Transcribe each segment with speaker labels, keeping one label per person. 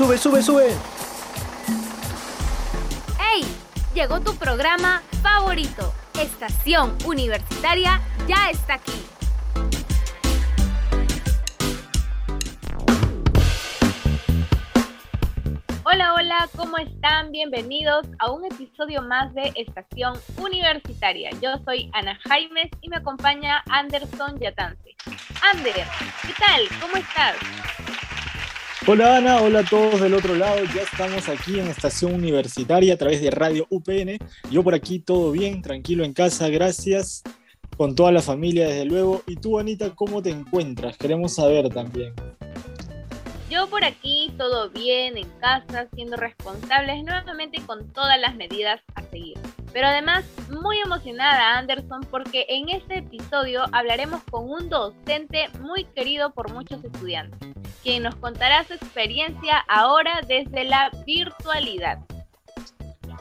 Speaker 1: Sube, sube, sube.
Speaker 2: ¡Hey! Llegó tu programa favorito. Estación Universitaria ya está aquí. Hola, hola, ¿cómo están? Bienvenidos a un episodio más de Estación Universitaria. Yo soy Ana Jaimes y me acompaña Anderson Yatance. Ander, ¿qué tal? ¿Cómo estás?
Speaker 1: Hola Ana, hola a todos del otro lado. Ya estamos aquí en Estación Universitaria a través de Radio UPN. Yo por aquí todo bien, tranquilo en casa, gracias. Con toda la familia desde luego. Y tú Anita, ¿cómo te encuentras? Queremos saber también.
Speaker 2: Yo por aquí todo bien, en casa, siendo responsables nuevamente con todas las medidas a seguir. Pero además muy emocionada Anderson porque en este episodio hablaremos con un docente muy querido por muchos estudiantes, quien nos contará su experiencia ahora desde la virtualidad.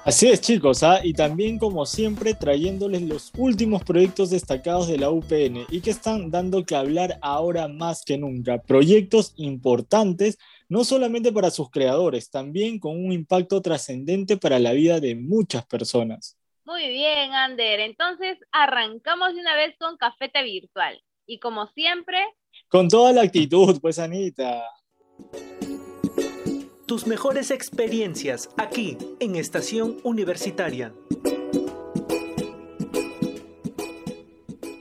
Speaker 1: Así es chicos, ¿ah? y también como siempre trayéndoles los últimos proyectos destacados de la UPN y que están dando que hablar ahora más que nunca. Proyectos importantes, no solamente para sus creadores, también con un impacto trascendente para la vida de muchas personas.
Speaker 2: Muy bien, Ander. Entonces arrancamos de una vez con Cafeta Virtual. Y como siempre...
Speaker 1: Con toda la actitud, pues Anita
Speaker 3: tus mejores experiencias aquí en Estación Universitaria.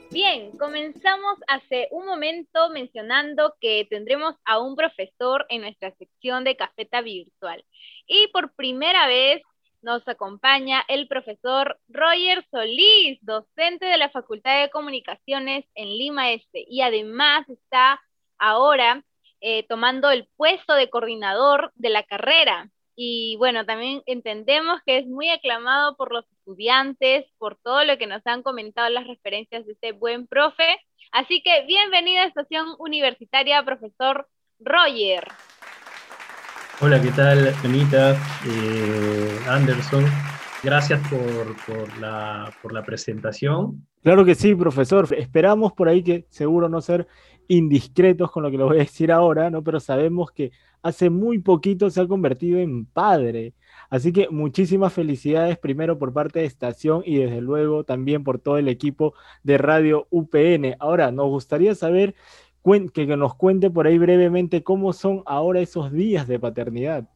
Speaker 2: Bien, comenzamos hace un momento mencionando que tendremos a un profesor en nuestra sección de cafeta virtual. Y por primera vez nos acompaña el profesor Roger Solís, docente de la Facultad de Comunicaciones en Lima Este. Y además está ahora eh, tomando el puesto de coordinador de la carrera. Y bueno, también entendemos que es muy aclamado por los estudiantes, por todo lo que nos han comentado las referencias de este buen profe. Así que bienvenida a Estación Universitaria, profesor Roger.
Speaker 4: Hola, ¿qué tal, Anita? Eh, Anderson, gracias por, la, por la presentación.
Speaker 1: Claro que sí, profesor. Esperamos por ahí que seguro no ser indiscretos con lo que lo voy a decir ahora, ¿no? Pero sabemos que hace muy poquito se ha convertido en padre. Así que muchísimas felicidades primero por parte de Estación y desde luego también por todo el equipo de Radio UPN. Ahora, nos gustaría saber que, nos cuente por ahí brevemente cómo son ahora esos días de paternidad.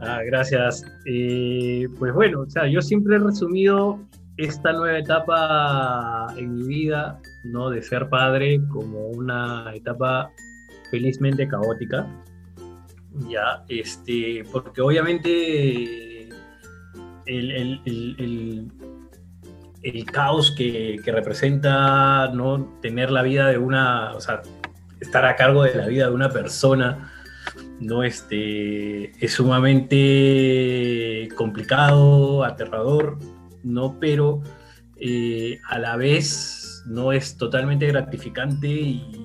Speaker 4: Ah, gracias. Eh, pues bueno, o sea, yo siempre he resumido esta nueva etapa en mi vida, ¿no? De ser padre como una etapa felizmente caótica, ya, este, porque obviamente el, caos que, representa, ¿no? Tener la vida de una, o sea, estar a cargo de la vida de una persona, ¿no? Este, es sumamente complicado, aterrador, ¿no? Pero eh, a la vez no es totalmente gratificante y,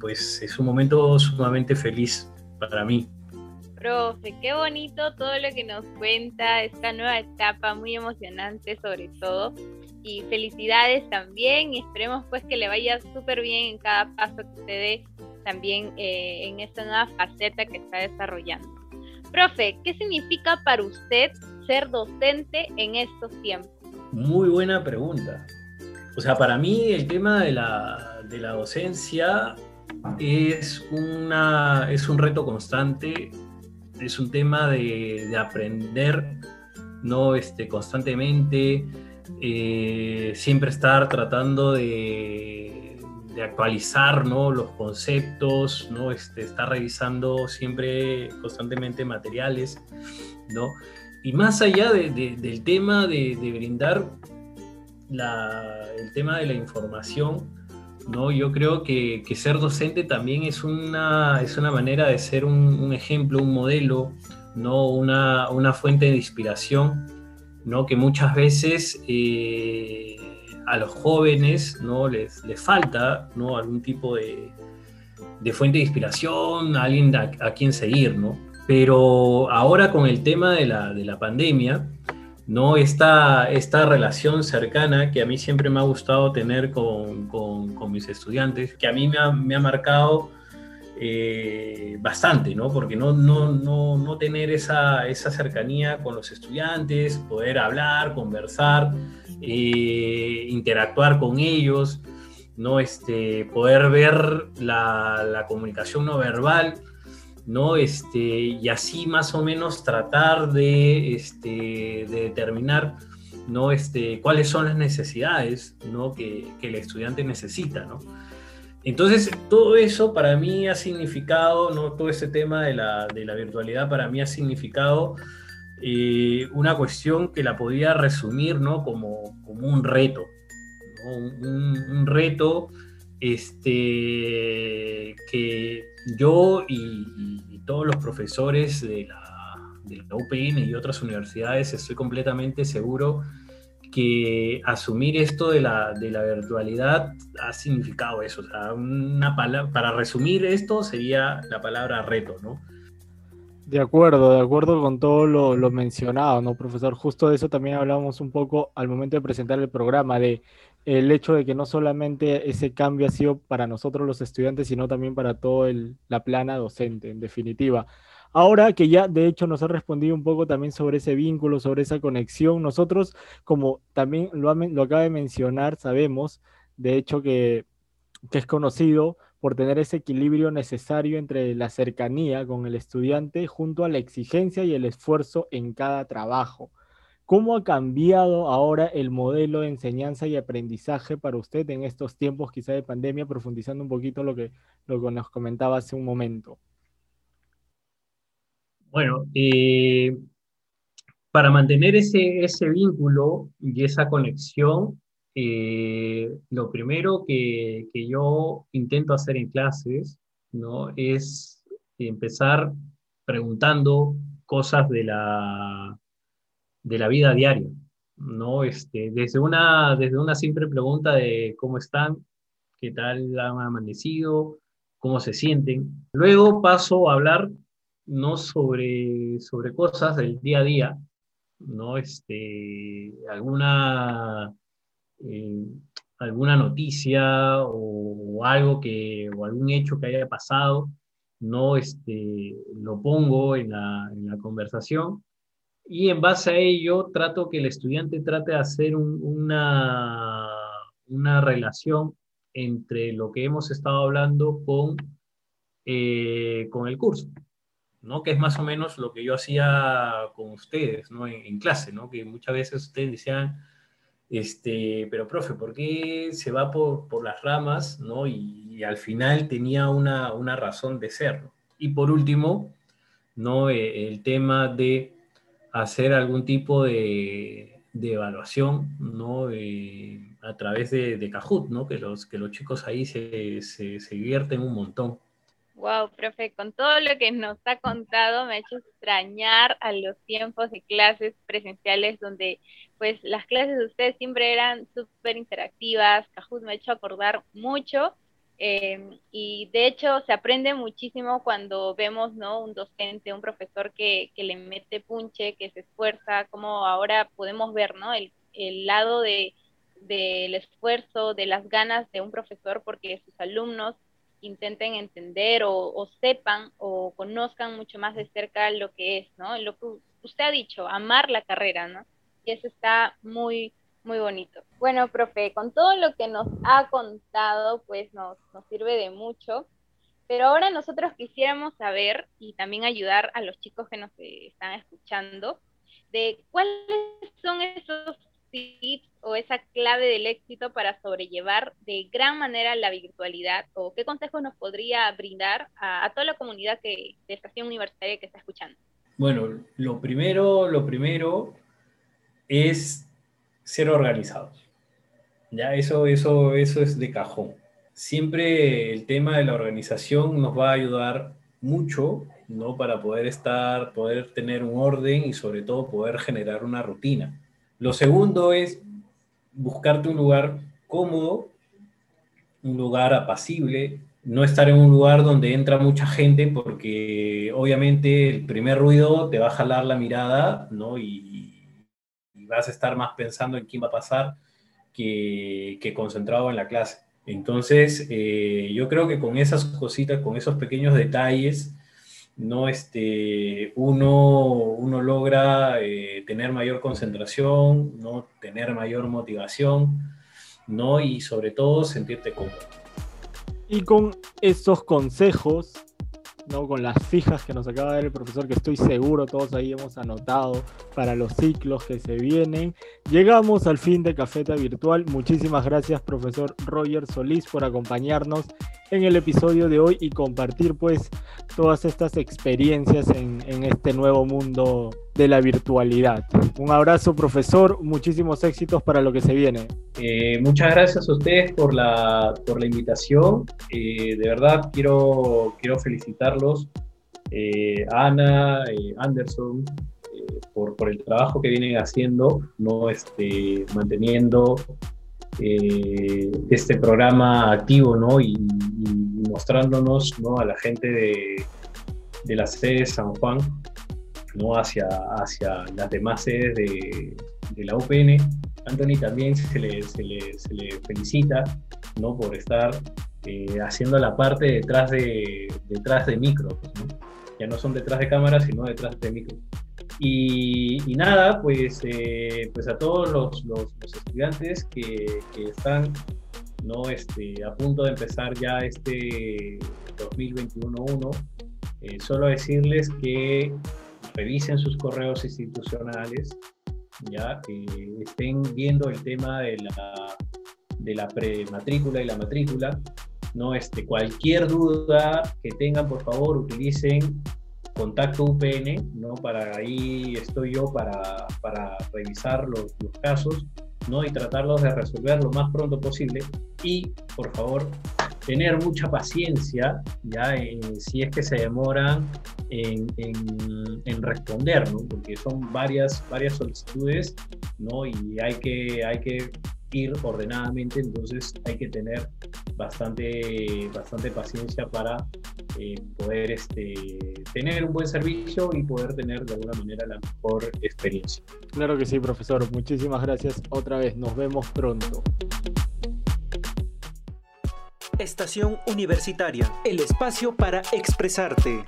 Speaker 4: pues es un momento sumamente feliz para mí.
Speaker 2: Profe, qué bonito todo lo que nos cuenta, esta nueva etapa muy emocionante sobre todo. Y felicidades también y esperemos pues que le vaya súper bien en cada paso que usted dé también eh, en esta nueva faceta que está desarrollando. Profe, ¿qué significa para usted ser docente en estos tiempos?
Speaker 4: Muy buena pregunta. O sea, para mí el tema de la, docencia es, una, es un reto constante, es un tema de, aprender ¿no? este, constantemente, eh, siempre estar tratando de, actualizar ¿no? los conceptos, ¿no? Este, estar revisando siempre constantemente materiales, ¿no? Y más allá del tema de, brindar el tema de la información, ¿no? yo creo que, ser docente también es una, es una manera de ser un, ejemplo, un modelo, ¿no? Una, fuente de inspiración, ¿no? que muchas veces eh, a los jóvenes ¿no? les, les falta ¿no? algún tipo de, fuente de inspiración, alguien a, quien seguir. ¿no? Pero ahora con el tema de la, de la pandemia, ¿no? Esta, esta relación cercana que a mí siempre me ha gustado tener con, con, mis estudiantes, que a mí me ha, me ha marcado eh, bastante, ¿no? Porque no, no, no, no tener esa, esa, cercanía con los estudiantes, poder hablar, conversar, eh, interactuar con ellos, ¿no? Este, poder ver la, la, comunicación no verbal, ¿no? Este, y así más o menos tratar de, este, de determinar ¿no? Este, cuáles son las necesidades ¿no? que, que el estudiante necesita, ¿no? Entonces, todo eso para mí ha significado, ¿no? todo ese tema de la, de la virtualidad para mí ha significado eh, una cuestión que la podía resumir ¿no? como, como un reto. Un, reto este, que yo y, y, todos los profesores de la, de la UPN y otras universidades estoy completamente seguro que asumir esto de la, de la virtualidad ha significado eso. O sea, una para resumir esto sería la palabra reto, ¿no?
Speaker 1: De acuerdo, de acuerdo con todo lo, lo, mencionado, ¿no, profesor? Justo de eso también hablamos un poco al momento de presentar el programa, de el hecho de que no solamente ese cambio ha sido para nosotros los estudiantes, sino también para toda la plana docente, en definitiva. Ahora que ya de hecho nos ha respondido un poco también sobre ese vínculo, sobre esa conexión, nosotros como también lo, acaba de mencionar, sabemos de hecho que, que es conocido por tener ese equilibrio necesario entre la cercanía con el estudiante junto a la exigencia y el esfuerzo en cada trabajo. ¿Cómo ha cambiado ahora el modelo de enseñanza y aprendizaje para usted en estos tiempos quizá de pandemia, profundizando un poquito lo que, lo que nos comentaba hace un momento?
Speaker 4: Bueno, eh, para mantener ese, ese, vínculo y esa conexión, eh, lo primero que, que, yo intento hacer en clases ¿no? es empezar preguntando cosas de la, de la vida diaria. ¿no? Este, desde, una, desde una simple pregunta de cómo están, qué tal han amanecido, cómo se sienten. Luego paso a hablar no sobre, sobre cosas del día a día, ¿no? Este, alguna, eh, alguna noticia o, algo que, o algún hecho que haya pasado, no este, lo pongo en la, en la conversación y en base a ello trato que el estudiante trate de hacer un, una, una relación entre lo que hemos estado hablando con, eh, con el curso. ¿No? Que es más o menos lo que yo hacía con ustedes, ¿no? En, clase, ¿no? Que muchas veces ustedes decían, este, pero profe, ¿por qué se va por, por las ramas, ¿no? Y, al final tenía una, una, razón de ser. Y por último, ¿no? Eh, el tema de hacer algún tipo de, de evaluación, ¿no? A través de, de, Kahoot, ¿no? Que los, que los chicos ahí se, se, se divierten un montón.
Speaker 2: Wow, profe, con todo lo que nos ha contado me ha hecho extrañar a los tiempos de clases presenciales donde pues las clases de ustedes siempre eran súper interactivas, Kahoot me ha hecho acordar mucho eh, y de hecho se aprende muchísimo cuando vemos ¿no? un docente, un profesor que, que le mete punche, que se esfuerza, como ahora podemos ver ¿no? el, el lado de, del esfuerzo, de las ganas de un profesor porque sus alumnos intenten entender o, o, sepan o conozcan mucho más de cerca lo que es, ¿no? Lo que usted ha dicho, amar la carrera, ¿no? Y eso está muy, muy bonito. Bueno, profe, con todo lo que nos ha contado, pues nos, nos sirve de mucho. Pero ahora nosotros quisiéramos saber y también ayudar a los chicos que nos están escuchando de cuáles son esos tips o esa clave del éxito para sobrellevar de gran manera la virtualidad o qué consejos nos podría brindar a, toda la comunidad que, de estación universitaria que está escuchando?
Speaker 4: Bueno, lo primero, lo primero es ser organizados. Ya, eso, eso, eso es de cajón. Siempre el tema de la organización nos va a ayudar mucho, ¿no? Para poder estar, poder tener un orden y sobre todo poder generar una rutina. Lo segundo es buscarte un lugar cómodo, un lugar apacible, no estar en un lugar donde entra mucha gente porque obviamente el primer ruido te va a jalar la mirada, ¿no? Y, vas a estar más pensando en quién va a pasar que, que, concentrado en la clase. Entonces, eh, yo creo que con esas cositas, con esos pequeños detalles, no este, uno, uno logra eh, tener mayor concentración, no tener mayor motivación, ¿no? y sobre todo sentirte cómodo.
Speaker 1: Y con esos consejos ¿no? con las fijas que nos acaba de dar el profesor, que estoy seguro todos ahí hemos anotado para los ciclos que se vienen. Llegamos al fin de Cafeta Virtual. Muchísimas gracias, profesor Roger Solís, por acompañarnos en el episodio de hoy y compartir pues todas estas experiencias en, este nuevo mundo de la virtualidad. Un abrazo, profesor, muchísimos éxitos para lo que se viene.
Speaker 4: Eh, muchas gracias a ustedes por la, por la invitación. Eh, de verdad, quiero, quiero felicitarlos, eh, Ana, Anderson, por, por, el trabajo que vienen haciendo, ¿no? este, manteniendo este programa activo ¿no? y, mostrándonos ¿no? a la gente de, de la sede de San Juan ¿no? hacia, hacia las demás sedes de, de la UPN. Anthony también se le, se le, se le felicita ¿no? por estar eh, haciendo la parte detrás de, detrás de micro. ¿no? Ya no son detrás de cámara, sino detrás de micro. Y, y nada, pues, eh, pues a todos los, los, los estudiantes que, que, están ¿no? este, a punto de empezar ya este 2021-1, eh, solo decirles que revisen sus correos institucionales, ya que estén viendo el tema de la, de la prematrícula y la matrícula. No, este, cualquier duda que tengan, por favor, utilicen contacto UPN, ¿no? Para ahí estoy yo para, para revisar los, los casos, ¿no? Y tratarlos de resolver lo más pronto posible. Y, por favor, tener mucha paciencia, ya si es que se demoran en, en, responder, ¿no? porque son varias, varias solicitudes ¿no? y hay que, hay que ir ordenadamente, entonces hay que tener bastante, bastante paciencia para eh, poder este, tener un buen servicio y poder tener de alguna manera la mejor experiencia.
Speaker 1: Claro que sí, profesor. Muchísimas gracias otra vez. Nos vemos pronto.
Speaker 3: Estación Universitaria, el espacio para expresarte.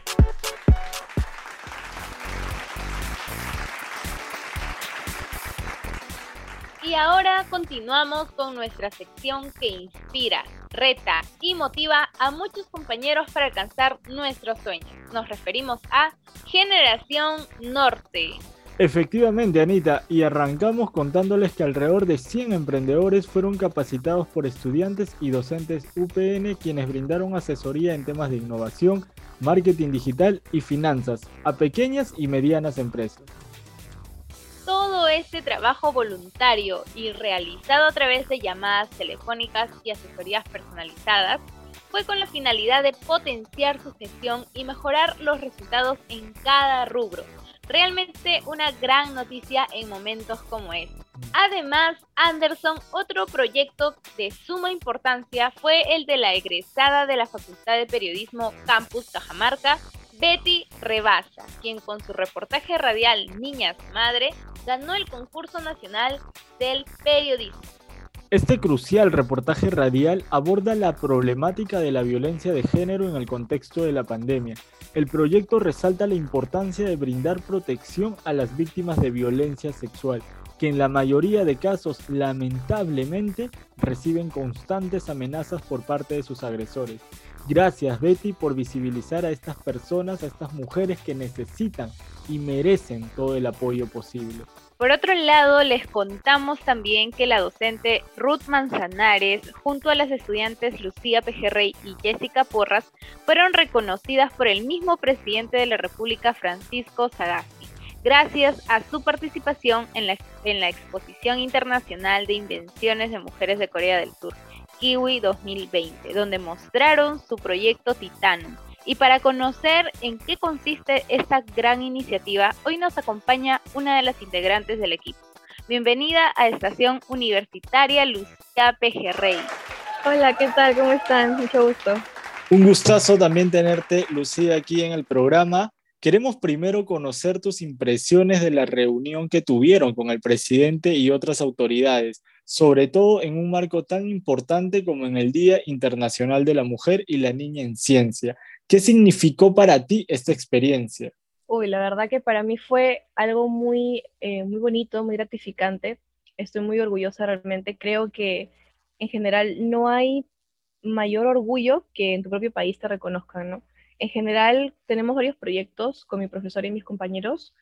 Speaker 2: Y ahora continuamos con nuestra sección que inspira, reta y motiva a muchos compañeros para alcanzar nuestros sueños. Nos referimos a Generación Norte.
Speaker 1: Efectivamente, Anita, y arrancamos contándoles que alrededor de 100 emprendedores fueron capacitados por estudiantes y docentes UPN quienes brindaron asesoría en temas de innovación, marketing digital y finanzas a pequeñas y medianas empresas.
Speaker 2: Este trabajo voluntario y realizado a través de llamadas telefónicas y asesorías personalizadas fue con la finalidad de potenciar su gestión y mejorar los resultados en cada rubro Realmente una gran noticia en momentos como este. Además, Anderson, otro proyecto de suma importancia fue el de la egresada de la Facultad de Periodismo Campus Cajamarca, Betty Rebasa, quien con su reportaje radial Niñas Madre ganó el concurso nacional del periodismo.
Speaker 1: Este crucial reportaje radial aborda la problemática de la violencia de género en el contexto de la pandemia. El proyecto resalta la importancia de brindar protección a las víctimas de violencia sexual, que en la mayoría de casos lamentablemente reciben constantes amenazas por parte de sus agresores. Gracias Betty por visibilizar a estas personas, a estas mujeres que necesitan y merecen todo el apoyo posible.
Speaker 2: Por otro lado, les contamos también que la docente Ruth Manzanares, junto a las estudiantes Lucía Pejerrey y Jessica Porras, fueron reconocidas por el mismo presidente de la República, Francisco Sagasti, gracias a su participación en la, en la Exposición Internacional de Invenciones de Mujeres de Corea del Sur, Kiwi 2020, donde mostraron su proyecto Titanum y para conocer en qué consiste esta gran iniciativa, hoy nos acompaña una de las integrantes del equipo. Bienvenida a Estación Universitaria Lucía Pejerrey.
Speaker 5: Hola, ¿qué tal? ¿Cómo están? Mucho gusto.
Speaker 1: Un gustazo también tenerte, Lucía, aquí en el programa. Queremos primero conocer tus impresiones de la reunión que tuvieron con el presidente y otras autoridades sobre todo en un marco tan importante como en el Día Internacional de la Mujer y la Niña en Ciencia. ¿Qué significó para ti esta experiencia?
Speaker 5: Uy, la verdad que para mí fue algo muy, eh, muy bonito, muy gratificante. Estoy muy orgullosa realmente. Creo que en general no hay mayor orgullo que en tu propio país te reconozcan, ¿no? En general tenemos varios proyectos con mi profesor y mis compañeros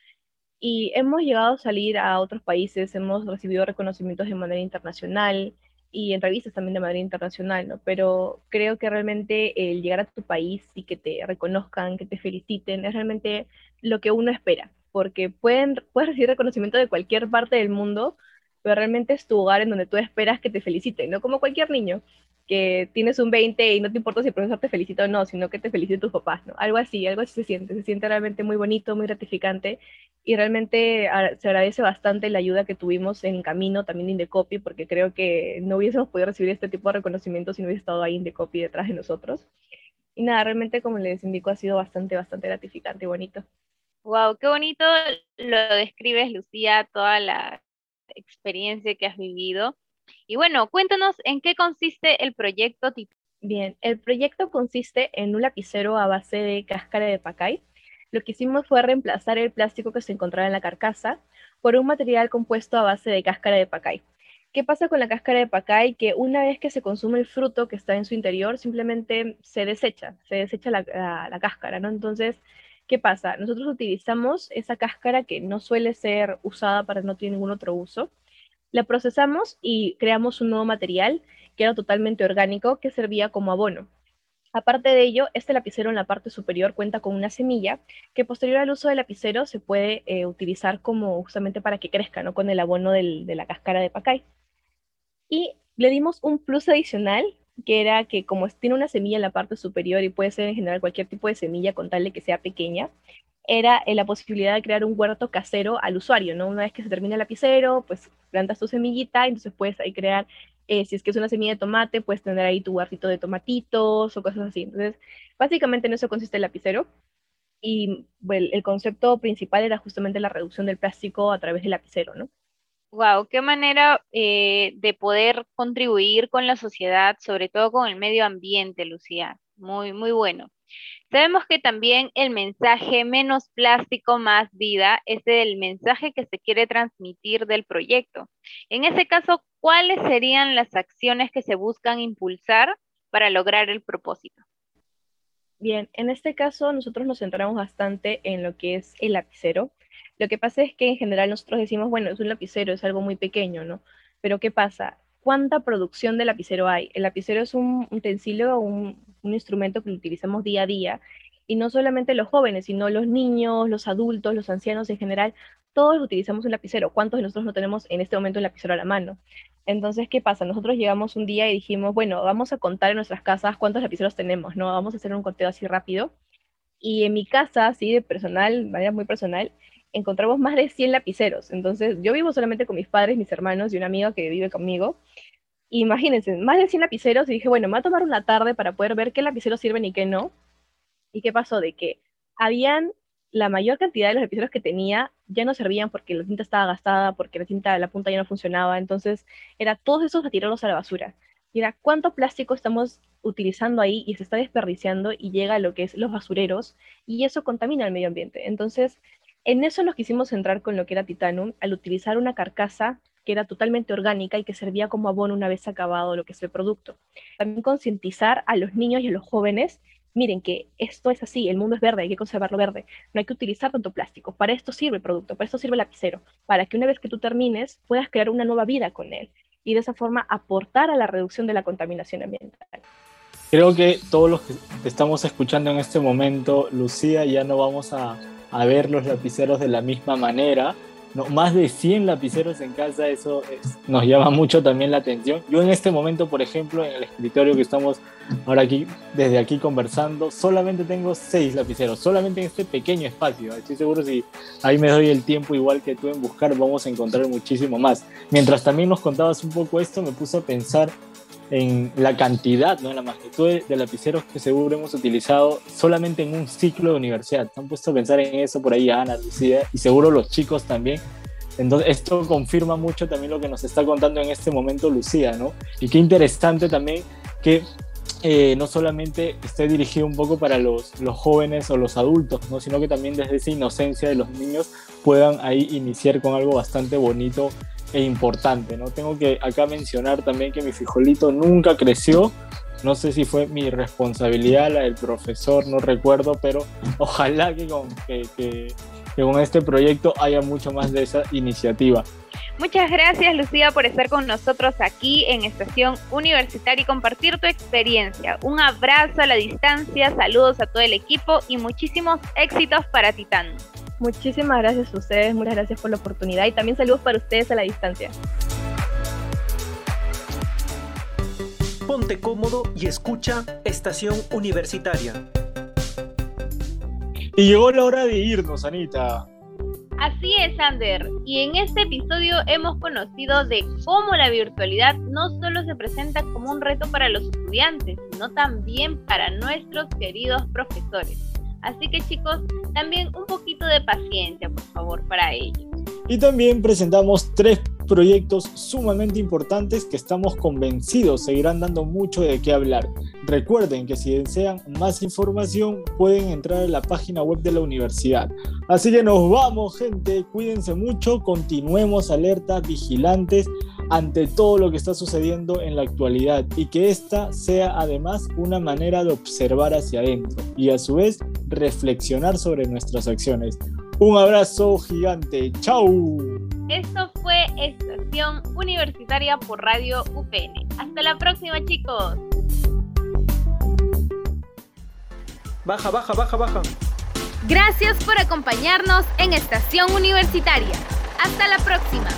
Speaker 5: y hemos llegado a salir a otros países, hemos recibido reconocimientos de manera internacional y en revistas también de manera internacional, ¿no? Pero creo que realmente el llegar a tu país y que te reconozcan, que te feliciten, es realmente lo que uno espera, porque pueden, puedes recibir reconocimiento de cualquier parte del mundo, pero realmente es tu hogar en donde tú esperas que te feliciten, ¿no? Como cualquier niño que tienes un 20 y no te importa si el profesor te felicita o no, sino que te felicite tus papás, ¿no? Algo así, algo así se siente, se siente realmente muy bonito, muy gratificante y realmente se agradece bastante la ayuda que tuvimos en camino también de Indecopy, porque creo que no hubiésemos podido recibir este tipo de reconocimiento si no hubiese estado ahí Indecopy detrás de nosotros. Y nada, realmente como les indico ha sido bastante, bastante gratificante y bonito.
Speaker 2: Wow, qué bonito lo describes, Lucía, toda la experiencia que has vivido. Y bueno, cuéntanos en qué consiste el proyecto
Speaker 5: Bien, el proyecto consiste en un lapicero a base de cáscara de pacay. Lo que hicimos fue reemplazar el plástico que se encontraba en la carcasa por un material compuesto a base de cáscara de pacay. ¿Qué pasa con la cáscara de pacay? Que una vez que se consume el fruto que está en su interior, simplemente se desecha, se desecha la, la cáscara, ¿no? Entonces, ¿qué pasa? Nosotros utilizamos esa cáscara que no suele ser usada para no tener ningún otro uso la procesamos y creamos un nuevo material que era totalmente orgánico que servía como abono. Aparte de ello, este lapicero en la parte superior cuenta con una semilla que posterior al uso del lapicero se puede eh, utilizar como justamente para que crezca, ¿no? Con el abono de la cáscara de pacay. Y le dimos un plus adicional, que era que como tiene una semilla en la parte superior y puede ser en general cualquier tipo de semilla con tal de que sea pequeña, era eh, la posibilidad de crear un huerto casero al usuario, ¿no? Una vez que se termina el lapicero, pues plantas tu semillita, entonces puedes ahí crear, eh, si es que es una semilla de tomate, puedes tener ahí tu huertito de tomatitos o cosas así. Entonces, básicamente en eso consiste el lapicero. Y el concepto principal era justamente la reducción del plástico a través del lapicero, ¿no?
Speaker 2: Wow, qué manera eh, de poder contribuir con la sociedad, sobre todo con el medio ambiente, Lucía. Muy, muy bueno. Sabemos que también el mensaje menos plástico, más vida es el mensaje que se quiere transmitir del proyecto. En ese caso, ¿cuáles serían las acciones que se buscan impulsar para lograr el propósito?
Speaker 5: Bien, en este caso nosotros nos centramos bastante en lo que es el lapicero. Lo que pasa es que en general nosotros decimos, bueno, es un lapicero, es algo muy pequeño, ¿no? Pero ¿qué pasa? ¿Cuánta producción de lapicero hay? El lapicero es un utensilio, un, un instrumento que utilizamos día a día, y no solamente los jóvenes, sino los niños, los adultos, los ancianos en general, todos utilizamos un lapicero. ¿Cuántos de nosotros no tenemos en este momento un lapicero a la mano? Entonces, ¿qué pasa? Nosotros llegamos un día y dijimos, bueno, vamos a contar en nuestras casas cuántos lapiceros tenemos, ¿no? Vamos a hacer un conteo así rápido. Y en mi casa, así de personal, de manera muy personal, encontramos más de 100 lapiceros. Entonces, yo vivo solamente con mis padres, mis hermanos y una amiga que vive conmigo imagínense, más de 100 lapiceros y dije, bueno, me voy a tomar una tarde para poder ver qué lapiceros sirven y qué no. ¿Y qué pasó? De que habían la mayor cantidad de los lapiceros que tenía ya no servían porque la tinta estaba gastada, porque la tinta de la punta ya no funcionaba, entonces era todos esos a tirarlos a la basura. Y era cuánto plástico estamos utilizando ahí y se está desperdiciando y llega a lo que es los basureros y eso contamina el medio ambiente. Entonces, en eso nos quisimos centrar con lo que era Titanum, al utilizar una carcasa que era totalmente orgánica y que servía como abono una vez acabado lo que es el producto. También concientizar a los niños y a los jóvenes, miren que esto es así, el mundo es verde, hay que conservarlo verde, no hay que utilizar tanto plástico, para esto sirve el producto, para esto sirve el lapicero, para que una vez que tú termines puedas crear una nueva vida con él y de esa forma aportar a la reducción de la contaminación ambiental.
Speaker 1: Creo que todos los que estamos escuchando en este momento, Lucía, ya no vamos a, a ver los lapiceros de la misma manera, no, más de 100 lapiceros en casa, eso nos llama mucho también la atención. Yo en este momento, por ejemplo, en el escritorio que estamos ahora aquí, desde aquí conversando, solamente tengo 6 lapiceros, solamente en este pequeño espacio. Estoy seguro si ahí me doy el tiempo igual que tú en buscar, vamos a encontrar muchísimo más. Mientras también nos contabas un poco esto, me puse a pensar en la cantidad, ¿no? en la magnitud de, lapiceros que seguro hemos utilizado solamente en un ciclo de universidad. ¿Se han puesto a pensar en eso por ahí Ana, Lucía? Y seguro los chicos también. Entonces, esto confirma mucho también lo que nos está contando en este momento Lucía, ¿no? Y qué interesante también que eh, no solamente esté dirigido un poco para los, los jóvenes o los adultos, ¿no? sino que también desde esa inocencia de los niños puedan ahí iniciar con algo bastante bonito e importante. ¿no? Tengo que acá mencionar también que mi frijolito nunca creció. No sé si fue mi responsabilidad, la del profesor, no recuerdo, pero ojalá que con, que, que con este proyecto haya mucho más de esa iniciativa.
Speaker 2: Muchas gracias Lucía por estar con nosotros aquí en Estación Universitaria y compartir tu experiencia. Un abrazo a la distancia, saludos a todo el equipo y muchísimos éxitos para Titán.
Speaker 5: Muchísimas gracias a ustedes, muchas gracias por la oportunidad y también saludos para ustedes a la distancia.
Speaker 3: Ponte cómodo y escucha Estación Universitaria.
Speaker 1: Y llegó la hora de irnos, Anita.
Speaker 2: Así es, Ander. Y en este episodio hemos conocido de cómo la virtualidad no solo se presenta como un reto para los estudiantes, sino también para nuestros queridos profesores. Así que chicos, también un poquito de paciencia, por favor, para ellos.
Speaker 1: Y también presentamos tres proyectos sumamente importantes que estamos convencidos seguirán dando mucho de qué hablar. Recuerden que si desean más información pueden entrar a la página web de la universidad. Así que nos vamos gente, cuídense mucho, continuemos alertas, vigilantes ante todo lo que está sucediendo en la actualidad y que esta sea además una manera de observar hacia adentro y a su vez reflexionar sobre nuestras acciones. Un abrazo gigante. ¡Chao!
Speaker 2: Esto fue Estación Universitaria por Radio UPN. Hasta la próxima, chicos.
Speaker 3: Baja, baja, baja, baja.
Speaker 2: Gracias por acompañarnos en Estación Universitaria. Hasta la próxima.